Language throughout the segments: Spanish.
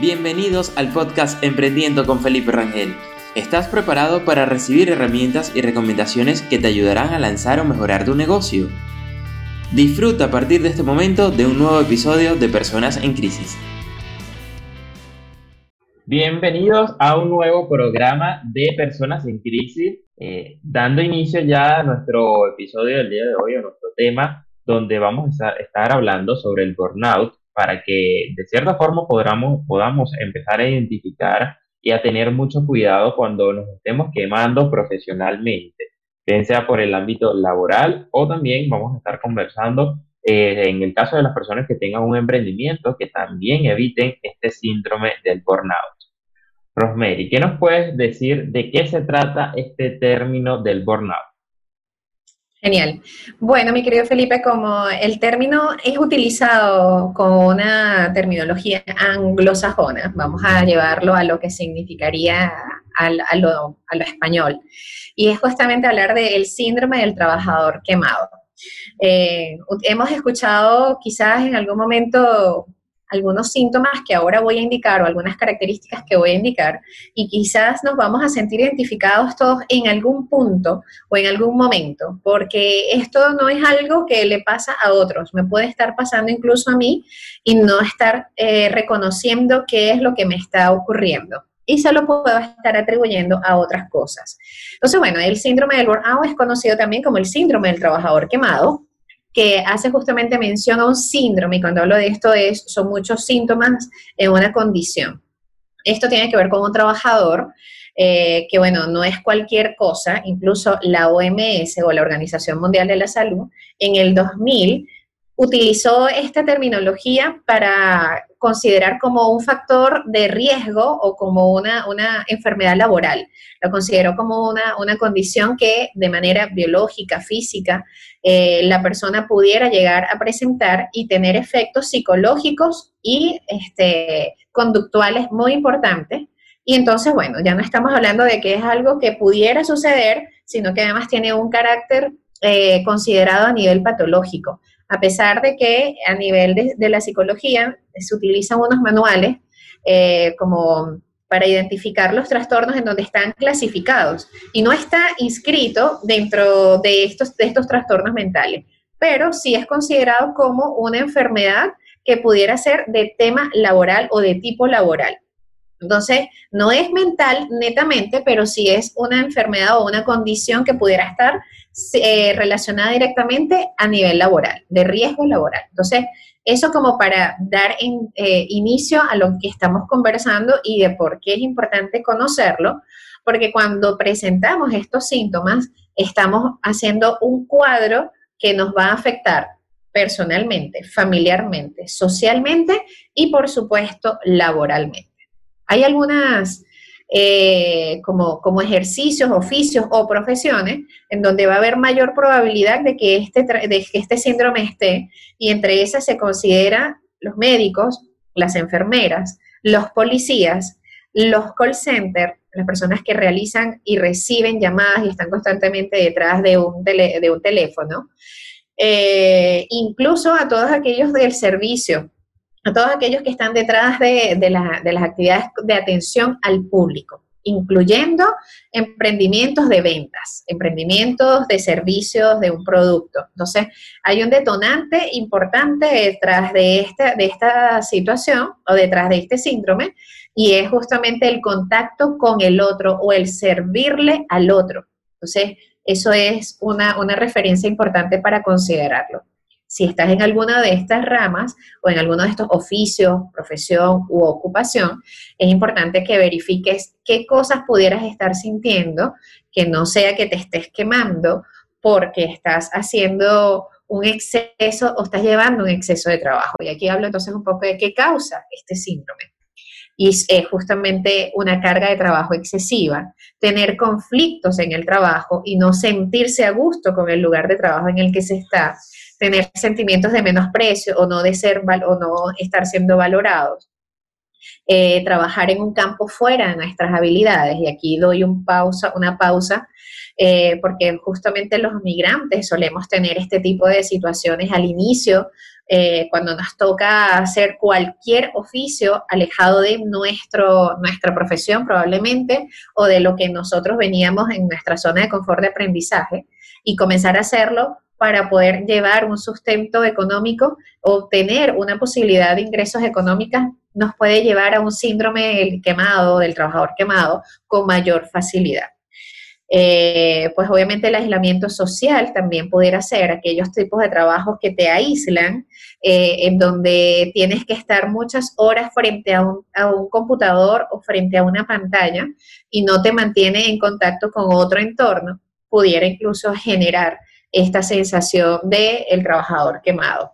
Bienvenidos al podcast Emprendiendo con Felipe Rangel. ¿Estás preparado para recibir herramientas y recomendaciones que te ayudarán a lanzar o mejorar tu negocio? Disfruta a partir de este momento de un nuevo episodio de Personas en Crisis. Bienvenidos a un nuevo programa de Personas en Crisis, eh, dando inicio ya a nuestro episodio del día de hoy, a nuestro tema, donde vamos a estar hablando sobre el burnout para que de cierta forma podamos, podamos empezar a identificar y a tener mucho cuidado cuando nos estemos quemando profesionalmente, bien sea por el ámbito laboral o también vamos a estar conversando eh, en el caso de las personas que tengan un emprendimiento que también eviten este síndrome del burnout. Rosemary, ¿qué nos puedes decir de qué se trata este término del burnout? Genial. Bueno, mi querido Felipe, como el término es utilizado con una terminología anglosajona, vamos a llevarlo a lo que significaría a, lo, español. Y es justamente hablar del síndrome del trabajador quemado. Eh, hemos escuchado quizás en algún momento algunos síntomas que ahora voy a indicar o algunas características que voy a indicar y quizás nos vamos a sentir identificados todos en algún punto o en algún momento, porque esto no es algo que le pasa a otros, me puede estar pasando incluso a mí y no estar eh, reconociendo qué es lo que me está ocurriendo y se lo puedo estar atribuyendo a otras cosas. Entonces, bueno, el síndrome del burnout es conocido también como el síndrome del trabajador quemado, que hace justamente mención a un síndrome, y cuando hablo de esto es, son muchos síntomas en una condición. Esto tiene que ver con un trabajador eh, que, bueno, no es cualquier cosa, incluso la OMS o la Organización Mundial de la Salud, en el 2000 utilizó esta terminología para considerar como un factor de riesgo o como una, enfermedad laboral. Lo consideró como una, condición que de manera biológica, física, eh, la persona pudiera llegar a presentar y tener efectos psicológicos y este, conductuales muy importantes. Y entonces, bueno, ya no estamos hablando de que es algo que pudiera suceder, sino que además tiene un carácter eh, considerado a nivel patológico a pesar de que a nivel de, la psicología se utilizan unos manuales eh, como para identificar los trastornos en donde están clasificados y no está inscrito dentro de estos, de estos trastornos mentales, pero sí es considerado como una enfermedad que pudiera ser de tema laboral o de tipo laboral. Entonces, no es mental netamente, pero sí es una enfermedad o una condición que pudiera estar eh, relacionada directamente a nivel laboral, de riesgo laboral. Entonces, eso como para dar eh, inicio a lo que estamos conversando y de por qué es importante conocerlo, porque cuando presentamos estos síntomas, estamos haciendo un cuadro que nos va a afectar personalmente, familiarmente, socialmente y por supuesto laboralmente. Hay algunas eh, como, como ejercicios, oficios o profesiones en donde va a haber mayor probabilidad de que este, de que este síndrome esté y entre esas se considera los médicos, las enfermeras, los policías, los call centers, las personas que realizan y reciben llamadas y están constantemente detrás de un, de un teléfono, eh, incluso a todos aquellos del servicio a todos aquellos que están detrás de, las actividades de atención al público, incluyendo emprendimientos de ventas, emprendimientos de servicios de un producto. Entonces, hay un detonante importante detrás de esta, de esta situación o detrás de este síndrome y es justamente el contacto con el otro o el servirle al otro. Entonces, eso es una, una referencia importante para considerarlo si estás en alguna de estas ramas o en alguno de estos oficios, profesión u ocupación, es importante que verifiques qué cosas pudieras estar sintiendo, que no sea que te estés quemando porque estás haciendo un exceso o estás llevando un exceso de trabajo. Y aquí hablo entonces un poco de qué causa este síndrome. Y es justamente una carga de trabajo excesiva, tener conflictos en el trabajo y no sentirse a gusto con el lugar de trabajo en el que se está, tener sentimientos de menosprecio o no de ser o no estar siendo valorados. Eh, trabajar en un campo fuera de nuestras habilidades. Y aquí doy un pausa, una pausa, eh, porque justamente los migrantes solemos tener este tipo de situaciones al inicio eh, cuando nos toca hacer cualquier oficio alejado de nuestro, nuestra profesión probablemente o de lo que nosotros veníamos en nuestra zona de confort de aprendizaje y comenzar a hacerlo para poder llevar un sustento económico, obtener una posibilidad de ingresos económicos, nos puede llevar a un síndrome del quemado, del trabajador quemado, con mayor facilidad. Eh, pues obviamente el aislamiento social también pudiera ser aquellos tipos de trabajos que te aíslan, eh, en donde tienes que estar muchas horas frente a un, a un, computador o frente a una pantalla y no te mantiene en contacto con otro entorno, pudiera incluso generar esta sensación de el trabajador quemado.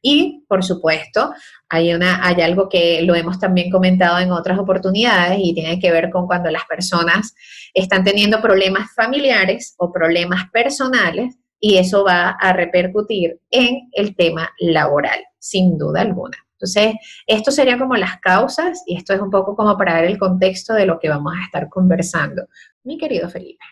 Y, por supuesto, hay, una, hay algo que lo hemos también comentado en otras oportunidades y tiene que ver con cuando las personas están teniendo problemas familiares o problemas personales y eso va a repercutir en el tema laboral, sin duda alguna. Entonces, esto serían como las causas y esto es un poco como para ver el contexto de lo que vamos a estar conversando. Mi querido Felipe.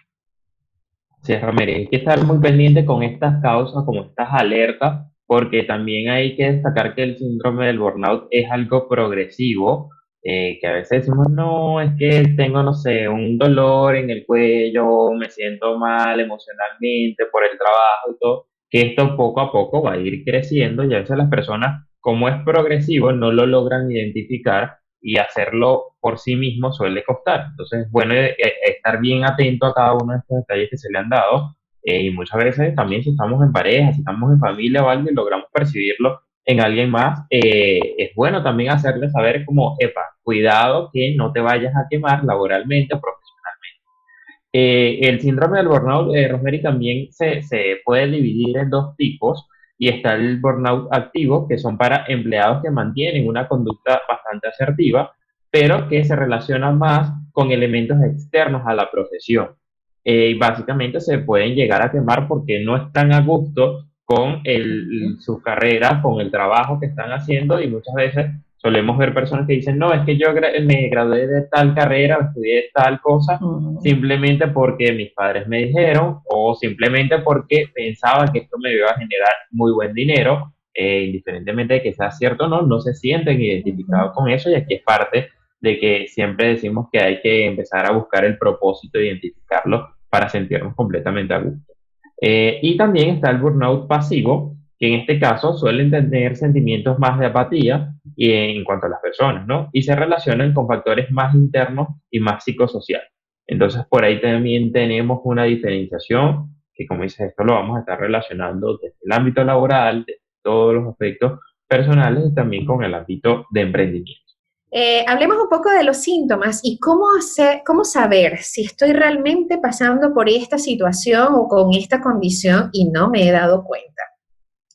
Sí, Ramírez, hay que estar muy pendiente con estas causas, como estas alertas, porque también hay que destacar que el síndrome del burnout es algo progresivo, eh, que a veces decimos, no, es que tengo, no sé, un dolor en el cuello, me siento mal emocionalmente por el trabajo y todo, que esto poco a poco va a ir creciendo y a veces las personas, como es progresivo, no lo logran identificar y hacerlo por sí mismo suele costar. Entonces, bueno, eh, eh, estar bien atento a cada uno de estos detalles que se le han dado eh, y muchas veces también si estamos en pareja, si estamos en familia o y logramos percibirlo en alguien más, es bueno también hacerle saber como, epa, cuidado que no te vayas a quemar laboralmente o profesionalmente. El síndrome del burnout, Rosemary, también se, se puede dividir en dos tipos y está el burnout activo, que son para empleados que mantienen una conducta bastante asertiva, pero que se relaciona más con elementos externos a la profesión. Eh, básicamente se pueden llegar a quemar porque no están a gusto con el, su carrera, con el trabajo que están haciendo y muchas veces solemos ver personas que dicen, no, es que yo me gradué de tal carrera, estudié tal cosa, simplemente porque mis padres me dijeron o simplemente porque pensaba que esto me iba a generar muy buen dinero, eh, indiferentemente de que sea cierto o no, no se sienten identificados con eso y aquí es parte de que siempre decimos que hay que empezar a buscar el propósito, identificarlo para sentirnos completamente a gusto. Eh, y también está el burnout pasivo, que en este caso suelen tener sentimientos más de apatía en cuanto a las personas, ¿no? Y se relacionan con factores más internos y más psicosociales. Entonces, por ahí también tenemos una diferenciación, que como dices, esto lo vamos a estar relacionando desde el ámbito laboral, de todos los aspectos personales y también con el ámbito de emprendimiento. Eh, hablemos un poco de los síntomas y cómo, hacer, cómo saber si estoy realmente pasando por esta situación o con esta condición y no me he dado cuenta.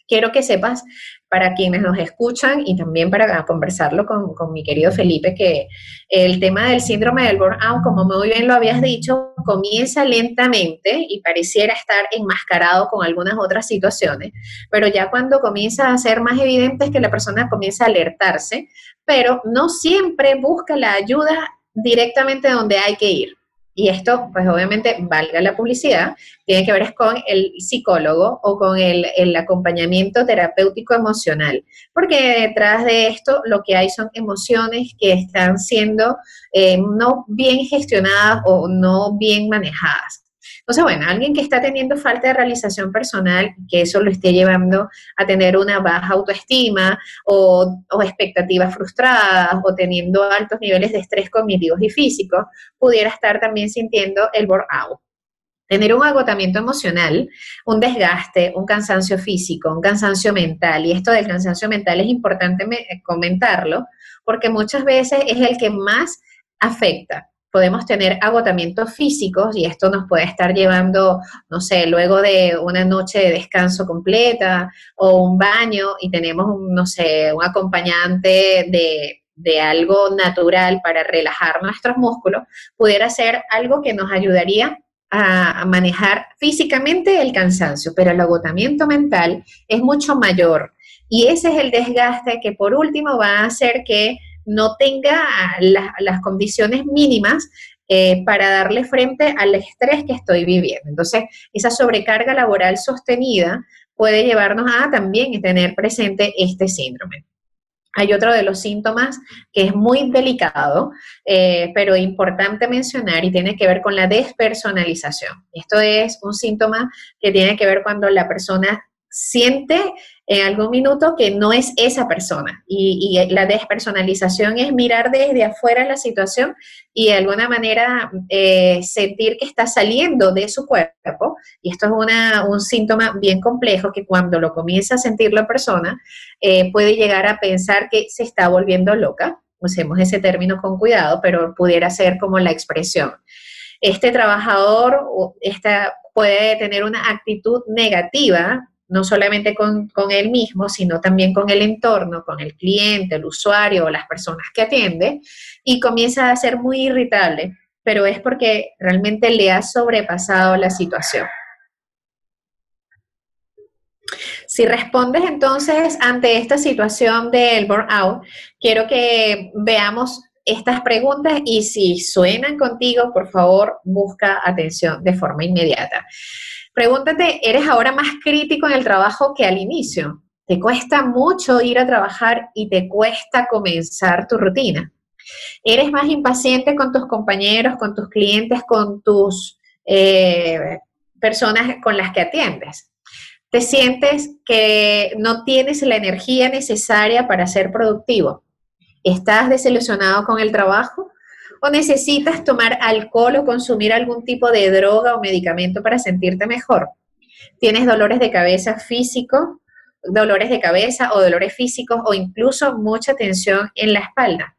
Quiero que sepas para quienes nos escuchan y también para conversarlo con, mi querido Felipe, que el tema del síndrome del burnout, como muy bien lo habías dicho, comienza lentamente y pareciera estar enmascarado con algunas otras situaciones, pero ya cuando comienza a ser más evidente es que la persona comienza a alertarse, pero no siempre busca la ayuda directamente donde hay que ir. Y esto, pues obviamente, valga la publicidad, tiene que ver con el psicólogo o con el, acompañamiento terapéutico emocional, porque detrás de esto lo que hay son emociones que están siendo eh, no bien gestionadas o no bien manejadas. Entonces, bueno, alguien que está teniendo falta de realización personal, que eso lo esté llevando a tener una baja autoestima o, expectativas frustradas o teniendo altos niveles de estrés cognitivos y físicos, pudiera estar también sintiendo el burnout tener un agotamiento emocional, un desgaste, un cansancio físico, un cansancio mental. Y esto del cansancio mental es importante comentarlo porque muchas veces es el que más afecta podemos tener agotamientos físicos y esto nos puede estar llevando, no sé, luego de una noche de descanso completa o un baño y tenemos, no sé, un acompañante de, de algo natural para relajar nuestros músculos, pudiera ser algo que nos ayudaría a, manejar físicamente el cansancio, pero el agotamiento mental es mucho mayor. Y ese es el desgaste que por último va a hacer que no tenga las condiciones mínimas eh, para darle frente al estrés que estoy viviendo. Entonces, esa sobrecarga laboral sostenida puede llevarnos a también tener presente este síndrome. Hay otro de los síntomas que es muy delicado, eh, pero importante mencionar y tiene que ver con la despersonalización. Esto es un síntoma que tiene que ver cuando la persona siente en algún minuto que no es esa persona. Y, la despersonalización es mirar desde afuera la situación y de alguna manera eh, sentir que está saliendo de su cuerpo. Y esto es un síntoma bien complejo que cuando lo comienza a sentir la persona eh, puede llegar a pensar que se está volviendo loca. Usemos ese término con cuidado, pero pudiera ser como la expresión. Este trabajador esta, puede tener una actitud negativa no solamente con, él mismo, sino también con el entorno, con el cliente, el usuario o las personas que atiende, y comienza a ser muy irritable, pero es porque realmente le ha sobrepasado la situación. Si respondes entonces ante esta situación del burnout, quiero que veamos estas preguntas y si suenan contigo, por favor, busca atención de forma inmediata. Pregúntate, ¿eres ahora más crítico en el trabajo que al inicio? ¿Te cuesta mucho ir a trabajar y te cuesta comenzar tu rutina? ¿Eres más impaciente con tus compañeros, con tus clientes, con tus eh, personas con las que atiendes? ¿Te sientes que no tienes la energía necesaria para ser productivo? ¿Estás desilusionado con el trabajo? O necesitas tomar alcohol o consumir algún tipo de droga o medicamento para sentirte mejor. Tienes dolores de cabeza físico, dolores de cabeza o dolores físicos o incluso mucha tensión en la espalda.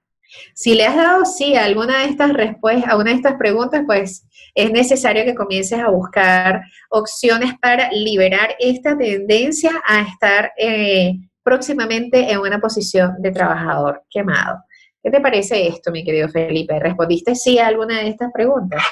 Si le has dado sí a alguna de estas respuestas, a una de estas preguntas, pues es necesario que comiences a buscar opciones para liberar esta tendencia a estar eh, próximamente en una posición de trabajador quemado. ¿Qué te parece esto, mi querido Felipe? ¿Respondiste sí a alguna de estas preguntas?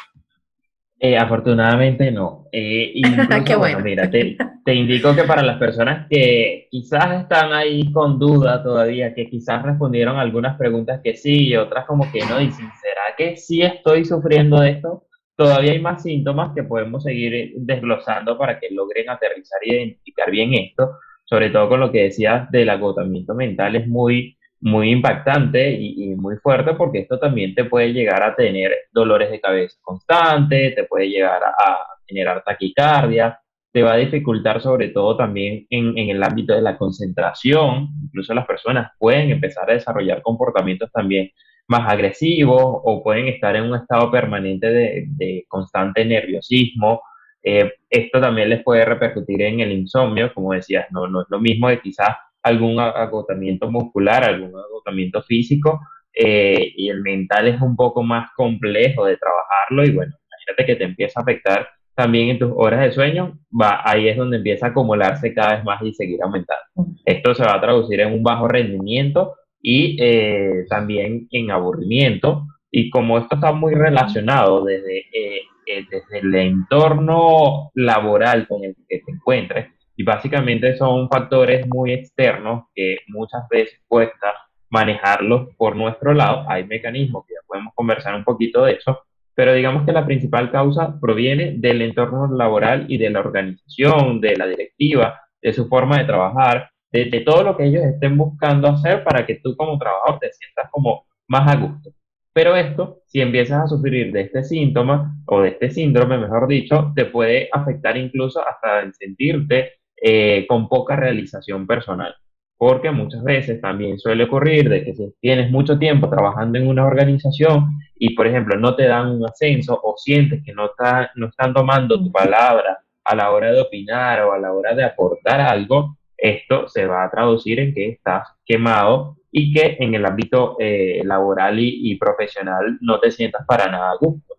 Eh, afortunadamente no. Eh, Qué bueno. mira, te, indico que para las personas que quizás están ahí con duda todavía, que quizás respondieron algunas preguntas que sí y otras como que no, dicen, ¿será que sí estoy sufriendo de esto? Todavía hay más síntomas que podemos seguir desglosando para que logren aterrizar y identificar bien esto, sobre todo con lo que decías del agotamiento mental, es muy muy impactante y, muy fuerte porque esto también te puede llegar a tener dolores de cabeza constantes, te puede llegar a, generar taquicardia, te va a dificultar sobre todo también en, el ámbito de la concentración, incluso las personas pueden empezar a desarrollar comportamientos también más agresivos o pueden estar en un estado permanente de, constante nerviosismo. Eh, esto también les puede repercutir en el insomnio, como decías, no, no es lo mismo de quizás algún agotamiento muscular, algún agotamiento físico, eh, y el mental es un poco más complejo de trabajarlo y bueno, imagínate que te empieza a afectar también en tus horas de sueño, ahí es donde empieza a acumularse cada vez más y seguir aumentando. Esto se va a traducir en un bajo rendimiento y eh, también en aburrimiento. Y como esto está muy relacionado desde, eh, desde el entorno laboral con el que te encuentres, y básicamente son factores muy externos que muchas veces cuesta manejarlos por nuestro lado. Hay mecanismos que ya podemos conversar un poquito de eso, pero digamos que la principal causa proviene del entorno laboral y de la organización, de la directiva, de su forma de trabajar, de, de, todo lo que ellos estén buscando hacer para que tú como trabajador te sientas como más a gusto. Pero esto, si empiezas a sufrir de este síntoma o de este síndrome, mejor dicho, te puede afectar incluso hasta en sentirte eh, con poca realización personal. Porque muchas veces también suele ocurrir de que si tienes mucho tiempo trabajando en una organización y, por ejemplo, no te dan un ascenso o sientes que no, está, no están tomando tu palabra a la hora de opinar o a la hora de aportar algo, esto se va a traducir en que estás quemado y que en el ámbito eh, laboral y, profesional no te sientas para nada a gusto.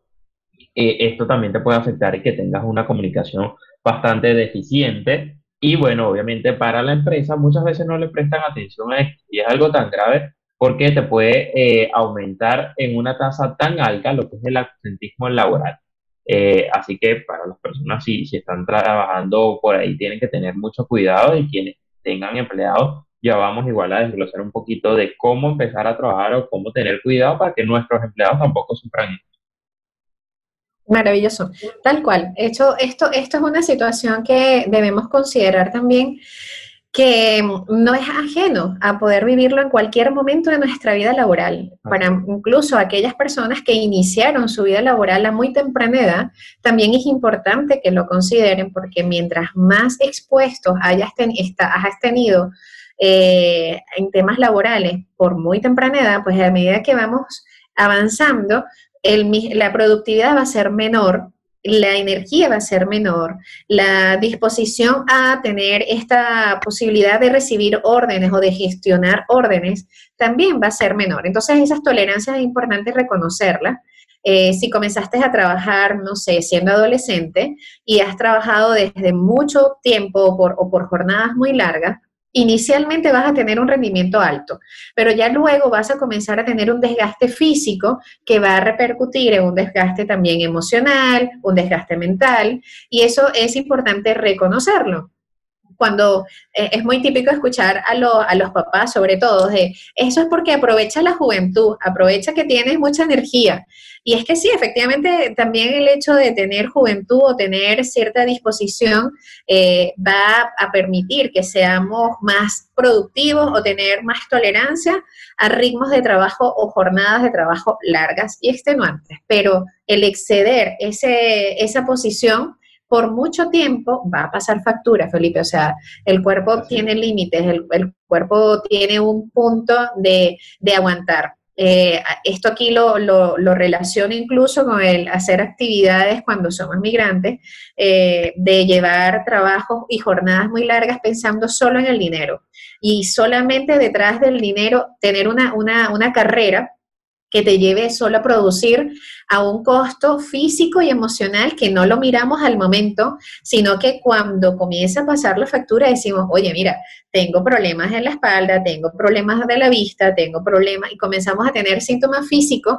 Eh, esto también te puede afectar y que tengas una comunicación bastante deficiente y bueno, obviamente para la empresa muchas veces no le prestan atención a esto y es algo tan grave porque te puede eh, aumentar en una tasa tan alta lo que es el absentismo laboral. Eh, así que para las personas si, si están trabajando por ahí tienen que tener mucho cuidado y quienes tengan empleados ya vamos igual a desglosar un poquito de cómo empezar a trabajar o cómo tener cuidado para que nuestros empleados tampoco sufran Maravilloso, tal cual. Hecho, esto, esto es una situación que debemos considerar también que no es ajeno a poder vivirlo en cualquier momento de nuestra vida laboral. Para incluso aquellas personas que iniciaron su vida laboral a muy temprana edad, también es importante que lo consideren porque mientras más expuestos hayas, tenido eh, en temas laborales por muy temprana edad, pues a medida que vamos avanzando, la productividad va a ser menor, la energía va a ser menor, la disposición a tener esta posibilidad de recibir órdenes o de gestionar órdenes también va a ser menor. Entonces esas tolerancias es importante reconocerlas. Eh, si comenzaste a trabajar, no sé, siendo adolescente y has trabajado desde mucho tiempo o por jornadas muy largas, Inicialmente vas a tener un rendimiento alto, pero ya luego vas a comenzar a tener un desgaste físico que va a repercutir en un desgaste también emocional, un desgaste mental, y eso es importante reconocerlo cuando eh, es muy típico escuchar a, los papás, sobre todo, de eso es porque aprovecha la juventud, aprovecha que tienes mucha energía. Y es que sí, efectivamente, también el hecho de tener juventud o tener cierta disposición eh, va a permitir que seamos más productivos o tener más tolerancia a ritmos de trabajo o jornadas de trabajo largas y extenuantes. Pero el exceder ese, esa posición por mucho tiempo va a pasar factura, Felipe. O sea, el cuerpo tiene límites, el, cuerpo tiene un punto de, aguantar. Eh, esto aquí lo, lo, relaciono incluso con el hacer actividades cuando somos migrantes, eh, de llevar trabajos y jornadas muy largas pensando solo en el dinero. Y solamente detrás del dinero tener una, una, una carrera que te lleve solo a producir a un costo físico y emocional que no lo miramos al momento, sino que cuando comienza a pasar la factura decimos, oye, mira, tengo problemas en la espalda, tengo problemas de la vista, tengo problemas, y comenzamos a tener síntomas físicos,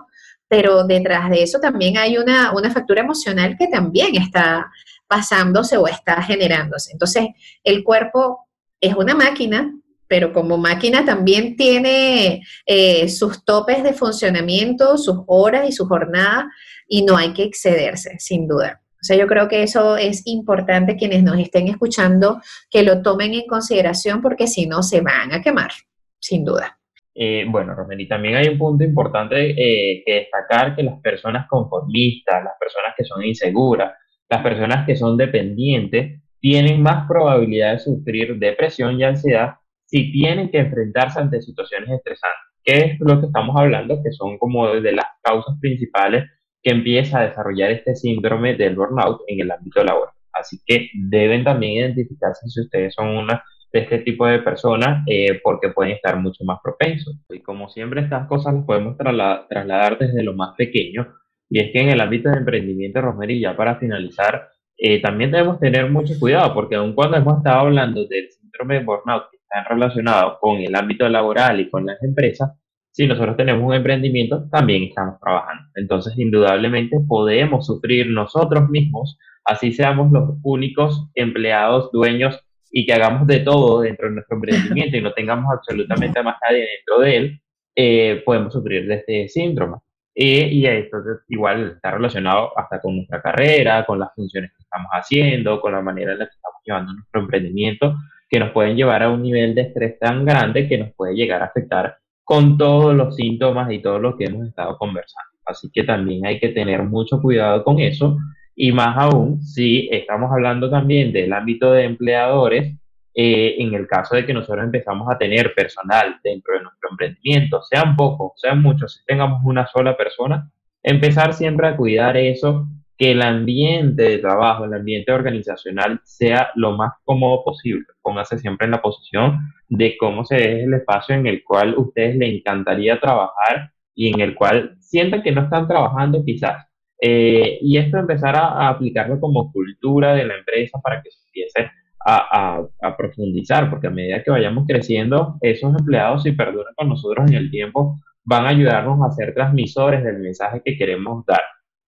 pero detrás de eso también hay una, una factura emocional que también está pasándose o está generándose. Entonces, el cuerpo es una máquina pero como máquina también tiene eh, sus topes de funcionamiento, sus horas y su jornada, y no hay que excederse, sin duda. O sea, yo creo que eso es importante quienes nos estén escuchando, que lo tomen en consideración porque si no se van a quemar, sin duda. Eh, bueno, Romero, también hay un punto importante eh, que destacar que las personas conformistas, las personas que son inseguras, las personas que son dependientes, tienen más probabilidad de sufrir depresión y ansiedad si tienen que enfrentarse ante situaciones estresantes. ¿Qué es lo que estamos hablando? Que son como de las causas principales que empieza a desarrollar este síndrome del burnout en el ámbito laboral. Así que deben también identificarse si ustedes son una de este tipo de personas eh, porque pueden estar mucho más propensos. Y como siempre estas cosas las podemos trasladar desde lo más pequeño y es que en el ámbito de emprendimiento, Rosemary, ya para finalizar, eh, también debemos tener mucho cuidado porque aun cuando hemos estado hablando del síndrome de burnout están relacionados con el ámbito laboral y con las empresas, si nosotros tenemos un emprendimiento, también estamos trabajando. Entonces, indudablemente podemos sufrir nosotros mismos, así seamos los únicos empleados, dueños y que hagamos de todo dentro de nuestro emprendimiento y no tengamos absolutamente más nadie dentro de él, eh, podemos sufrir de este síndrome. y esto igual está relacionado hasta con nuestra carrera, con las funciones que estamos haciendo, con la manera en la que estamos llevando nuestro emprendimiento que nos pueden llevar a un nivel de estrés tan grande que nos puede llegar a afectar con todos los síntomas y todo lo que hemos estado conversando. Así que también hay que tener mucho cuidado con eso y más aún si estamos hablando también del ámbito de empleadores, eh, en el caso de que nosotros empezamos a tener personal dentro de nuestro emprendimiento, sean pocos, sean muchos, si tengamos una sola persona, empezar siempre a cuidar eso que el ambiente de trabajo, el ambiente organizacional sea lo más cómodo posible. Póngase siempre en la posición de cómo se es el espacio en el cual a ustedes les encantaría trabajar y en el cual sienten que no están trabajando quizás. Eh, y esto empezar a, aplicarlo como cultura de la empresa para que se empiece a, a, profundizar, porque a medida que vayamos creciendo, esos empleados, si perduran con nosotros en el tiempo, van a ayudarnos a ser transmisores del mensaje que queremos dar.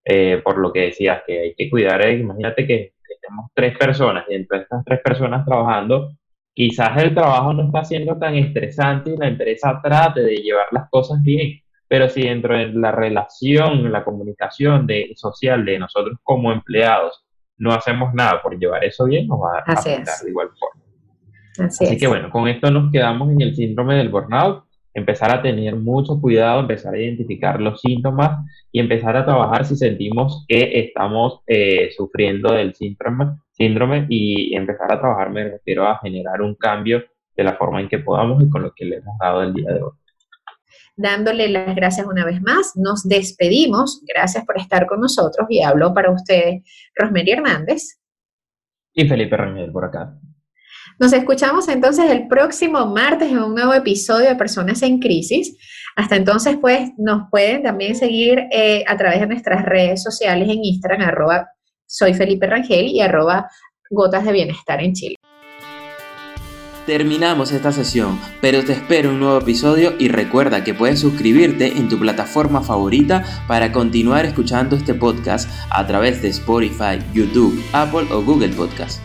Eh, por lo que decías, que hay que cuidar, eh, imagínate que, tenemos tres personas y entre estas tres personas trabajando, quizás el trabajo no está siendo tan estresante y la empresa trate de llevar las cosas bien, pero si dentro de la relación, la comunicación de, social de nosotros como empleados no hacemos nada por llevar eso bien, nos va a afectar de igual forma. Así, que bueno, con esto nos quedamos en el síndrome del burnout, empezar a tener mucho cuidado, empezar a identificar los síntomas y empezar a trabajar si sentimos que estamos eh, sufriendo del síndrome, síndrome y empezar a trabajar, me refiero a generar un cambio de la forma en que podamos y con lo que le hemos dado el día de hoy. Dándole las gracias una vez más, nos despedimos. Gracias por estar con nosotros y hablo para ustedes, Rosmery Hernández. Y Felipe Rangel por acá. Nos escuchamos entonces el próximo martes en un nuevo episodio de Personas en Crisis. Hasta entonces, pues, nos pueden también seguir eh, a través de nuestras redes sociales en Instagram, arroba soy Felipe Rangel y arroba gotas de bienestar en Chile. Terminamos esta sesión, pero te espero un nuevo episodio y recuerda que puedes suscribirte en tu plataforma favorita para continuar escuchando este podcast a través de Spotify, YouTube, Apple o Google Podcast.